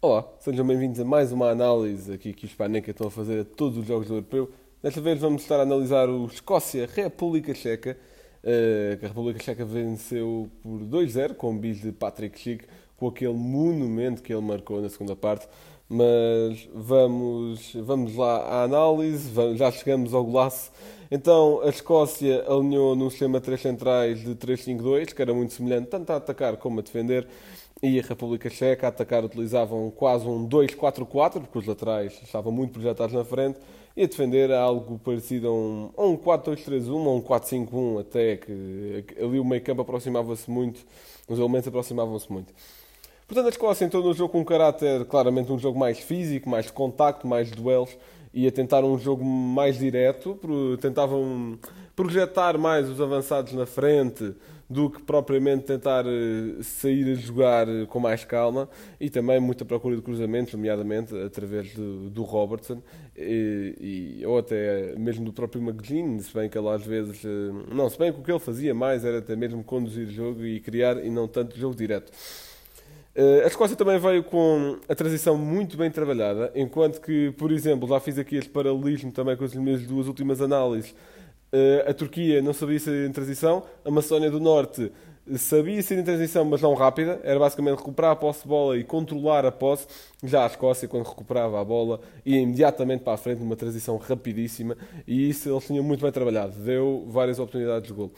Olá, sejam bem-vindos a mais uma análise aqui que os Paneca estão a fazer a todos os jogos do Europeu. Desta vez vamos estar a analisar o Escócia-República Checa, uh, que a República Checa venceu por 2-0 com o bis de Patrick Schick, com aquele monumento que ele marcou na segunda parte. Mas vamos, vamos lá à análise, já chegamos ao golaço. Então a Escócia alinhou num sistema de três centrais de 3-5-2, que era muito semelhante tanto a atacar como a defender e a República Checa a atacar utilizavam quase um 2-4-4, porque os laterais estavam muito projetados na frente, e a defender algo parecido a um, um 4-2-3-1 ou um 4-5-1, até que ali o meio campo aproximava-se muito, os elementos aproximavam-se muito. Portanto, a Escócia entrou no jogo com um caráter claramente um jogo mais físico, mais de contacto, mais de duelos, e a tentar um jogo mais direto, tentavam projetar mais os avançados na frente, do que propriamente tentar eh, sair a jogar eh, com mais calma e também muita procura de cruzamentos, nomeadamente através do, do Robertson e, e, ou até mesmo do próprio Magdalene, se bem que ele às vezes eh, não, se bem que o que ele fazia mais era até mesmo conduzir o jogo e criar e não tanto jogo direto. A Escócia também veio com a transição muito bem trabalhada, enquanto que, por exemplo, já fiz aqui este paralelismo também com as minhas duas últimas análises eh, a Turquia não sabia ser em transição, a Macedónia do Norte sabia ser em transição, mas não rápida, era basicamente recuperar a posse de bola e controlar a posse. Já a Escócia, quando recuperava a bola, ia imediatamente para a frente numa transição rapidíssima e isso eles tinham muito bem trabalhado, deu várias oportunidades de gol.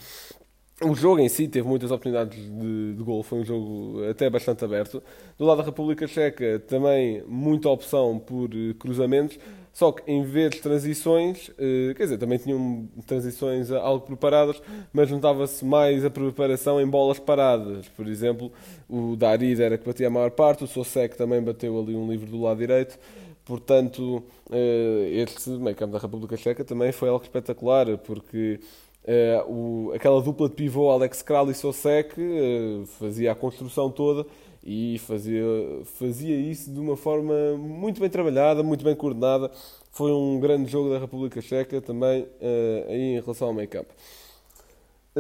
O jogo em si teve muitas oportunidades de, de gol, foi um jogo até bastante aberto. Do lado da República Checa, também muita opção por eh, cruzamentos, só que em vez de transições, eh, quer dizer, também tinham transições algo preparadas, mas notava-se mais a preparação em bolas paradas. Por exemplo, o Darid era que batia a maior parte, o Sosek também bateu ali um livro do lado direito. Portanto, eh, este meio campo da República Checa também foi algo espetacular, porque o, aquela dupla de pivô Alex Kral e Sosek fazia a construção toda e fazia, fazia isso de uma forma muito bem trabalhada, muito bem coordenada. Foi um grande jogo da República Checa também uh, em relação ao campo.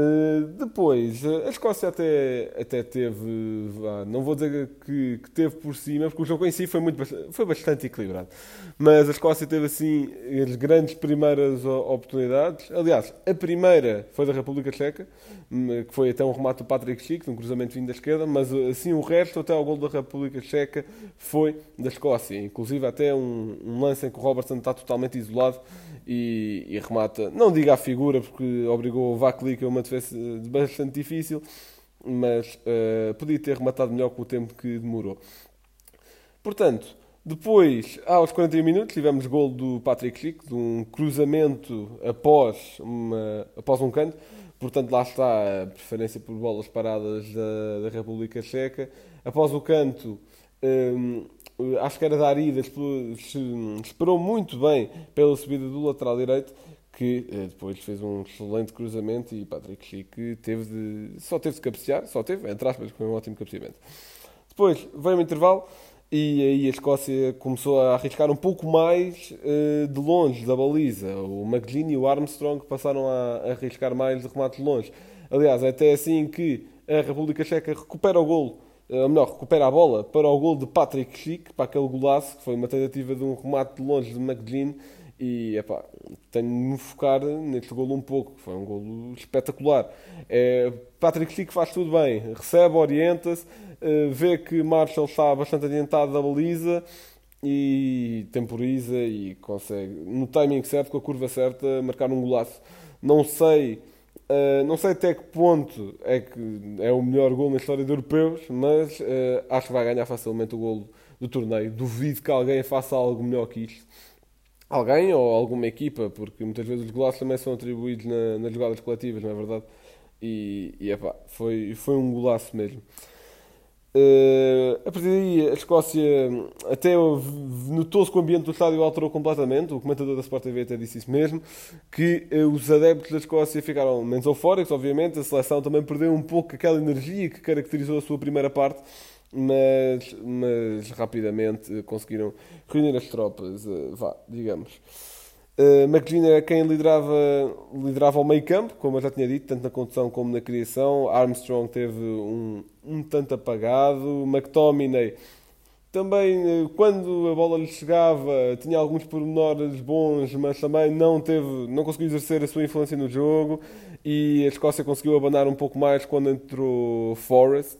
Uh, depois, a Escócia até, até teve, não vou dizer que, que, teve por cima, porque o jogo em si foi, muito, foi bastante equilibrado. Mas a Escócia teve assim as grandes primeiras oportunidades. Aliás, a primeira foi da República Checa, hum, que foi até um remate do Patrick Schick, um cruzamento vindo da esquerda, mas assim o resto, até ao gol da República Checa, foi da Escócia. Inclusive até um, um lance em que o Robertson está totalmente isolado e, e remata, não diga a figura, porque obrigou o Vaklik a uma defesa bastante difícil, mas uh, podia ter rematado melhor com o tempo que demorou. Portanto, depois, aos 41 minutos, tivemos gol do Patrick Schick, de um cruzamento após, uma, após um canto. Portanto, lá está a preferência por bolas paradas da, da República Checa. Após o canto, um, acho que era da Arida, esperou muito bem pela subida do lateral direito que eh, depois fez um excelente cruzamento e Patrick Schick teve de, só teve de cabecear, só teve, entre aspas, foi um ótimo cabeceamento. Depois veio um intervalo e aí a Escócia começou a arriscar um pouco mais uh, de longe da baliza. O McLean e o Armstrong passaram a arriscar mais de remate de longe. Aliás, é até assim que a República Checa recupera o golo, eh, ou melhor, recupera a bola para o gol de Patrick Schick, para aquele golaço, que foi uma tentativa de um remate de longe de McLean e epá, tenho de me focar neste golo um pouco, foi um golo espetacular. É, Patrick Chico faz tudo bem, recebe, orienta-se, é, vê que Marshall está bastante adiantado da baliza e temporiza e consegue, no timing certo, com a curva certa, marcar um golaço. Não sei, uh, não sei até que ponto é que é o melhor gol na história de europeus, mas uh, acho que vai ganhar facilmente o golo do torneio. Duvido que alguém faça algo melhor que isto alguém ou alguma equipa, porque muitas vezes os golaços também são atribuídos na, nas jogadas coletivas, não é verdade? E, e epá, foi, foi um golaço mesmo. Uh, a partir daí, a Escócia até notou-se que o ambiente do estádio alterou completamente. O comentador da Sport TV até disse isso mesmo: que uh, os adeptos da Escócia ficaram menos eufóricos, obviamente. A seleção também perdeu um pouco aquela energia que caracterizou a sua primeira parte mas, mas rapidamente conseguiram reunir as tropas, uh, vá, digamos. Uh, McGinn era quem liderava, liderava o meio campo, como eu já tinha dito, tanto na condução como na criação. Armstrong teve um, um tanto apagado. McTominay também, eh, quando a bola lhe chegava, tinha alguns pormenores bons, mas também não, teve, não conseguiu exercer a sua influência no jogo. E a Escócia conseguiu abanar um pouco mais quando entrou Forrest.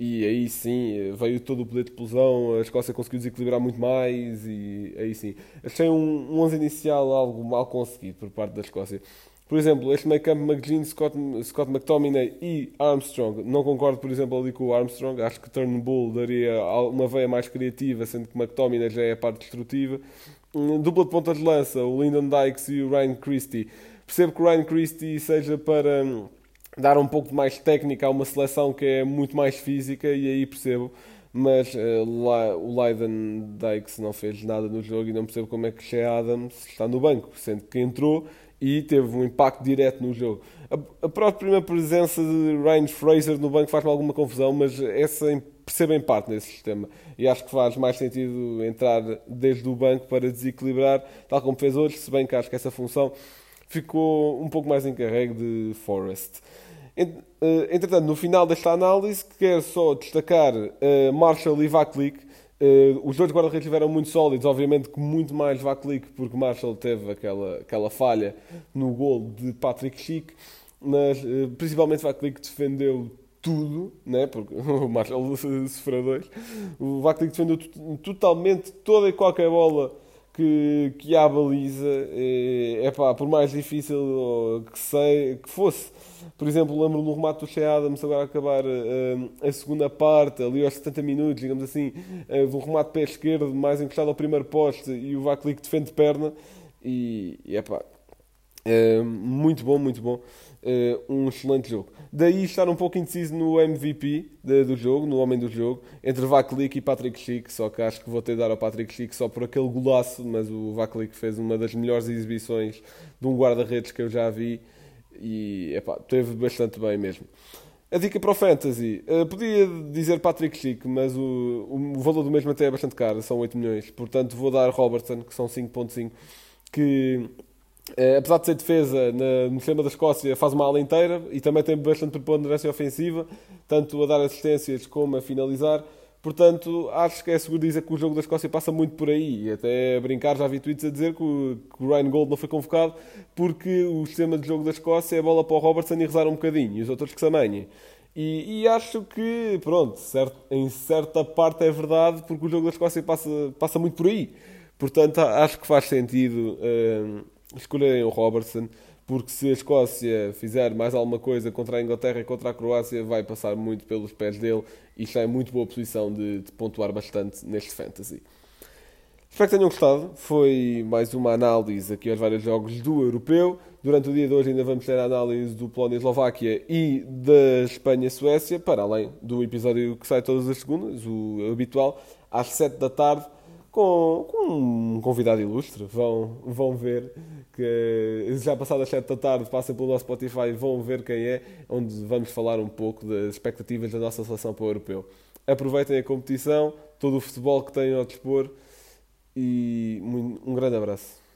E aí sim, veio todo o poder de explosão, a Escócia conseguiu desequilibrar muito mais. E aí sim, achei um, um 11 inicial algo mal conseguido por parte da Escócia. Por exemplo, este meio campo McGinn, Scott, Scott McTominay e Armstrong. Não concordo, por exemplo, ali com o Armstrong. Acho que Turnbull daria uma veia mais criativa, sendo que McTominay já é a parte destrutiva. Dupla de ponta de lança, o Lyndon Dykes e o Ryan Christie. Percebo que o Ryan Christie seja para hum, dar um pouco mais técnica a uma seleção que é muito mais física, e aí percebo mas uh, o Leiden Dykes não fez nada no jogo e não percebo como é que Shea Adams está no banco, sendo que entrou e teve um impacto direto no jogo. A, a própria presença de Ryan Fraser no banco faz-me alguma confusão, mas essa percebo em parte nesse sistema. E acho que faz mais sentido entrar desde o banco para desequilibrar, tal como fez hoje, se bem que acho que essa função ficou um pouco mais encarregue de Forrest. Eh, entretanto, no final desta análise, quero só destacar uh, Marshall e Vaklik, Uh, os dois guarda-redes estiveram muito sólidos, obviamente que muito mais Vaklik, porque Marshall teve aquela, aquela falha no gol de Patrick Schick, mas uh, principalmente Vaklik defendeu tudo, né? porque o Marshall sofreu dois. O Vaklik defendeu totalmente toda e qualquer bola que, que há baliza. É, é pá, por mais difícil que, sei, que fosse por exemplo, lembro no remate do Shea Adams agora acabar uh, a segunda parte, ali aos 70 minutos, digamos assim, uh, do remate pé esquerdo, mais encostado ao primeiro poste e o Vaklik defende de perna. E, e é pá, uh, muito bom, muito bom. um excelente jogo. Daí estar um pouco indeciso no MVP de, do jogo, no homem do jogo, entre Vaklik e Patrick Schick, só que acho que vou ter de dar ao Patrick Schick só por aquele golaço, mas o Vaklik fez uma das melhores exibições de um guarda-redes que eu já vi e epá, teve bastante bem mesmo. A dica para o Fantasy, uh, podia dizer Patrick Chic, mas o, o, valor do mesmo até é bastante caro, são 8 milhões. Portanto, vou dar Robertson, que são 5.5, que uh, apesar de ser defesa na, no sistema da Escócia, faz uma ala inteira e também tem bastante preponderância ofensiva, tanto a dar assistências como a finalizar. Portanto, acho que é seguro dizer que o jogo da Escócia passa muito por aí. Até a brincar, já vi tweets a dizer que o, que o Ryan Gold não foi convocado porque o sistema de jogo da Escócia é bola para o Robertson e rezar um bocadinho, e os outros que se amanhem. E, e, acho que, pronto, certo, em certa parte é verdade, porque o jogo da Escócia passa, passa muito por aí. Portanto, acho que faz sentido uh, escolherem o Robertson porque se a Escócia fizer mais alguma coisa contra a Inglaterra e contra a Croácia, vai passar muito pelos pés dele e está em muito boa posição de, de pontuar bastante neste Fantasy. Espero que tenham gostado. Foi mais uma análise aqui aos vários jogos do Europeu. Durante o dia de hoje ainda vamos ter a análise do Polónia-Eslováquia e da Espanha-Suécia, para além do episódio que sai todas as segundas, o habitual, às 7 da tarde com, com um convidado ilustre. Vão, vão ver que já passado as 7 da tarde, passem pelo nosso Spotify, vão ver quem é, onde vamos falar um pouco das expectativas da nossa seleção para o europeu. Aproveitem a competição, todo o futebol que têm ao dispor e um grande abraço.